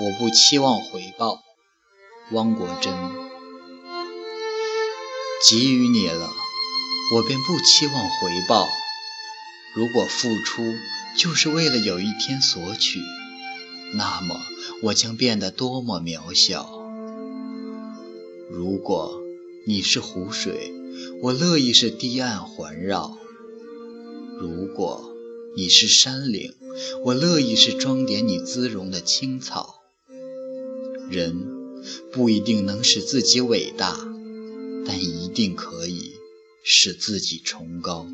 我不期望回报。汪国真，给予你了，我便不期望回报。如果付出就是为了有一天索取，那么我将变得多么渺小。如果你是湖水，我乐意是堤岸环绕；如果你是山岭，我乐意是装点你姿容的青草。人。不一定能使自己伟大，但一定可以使自己崇高。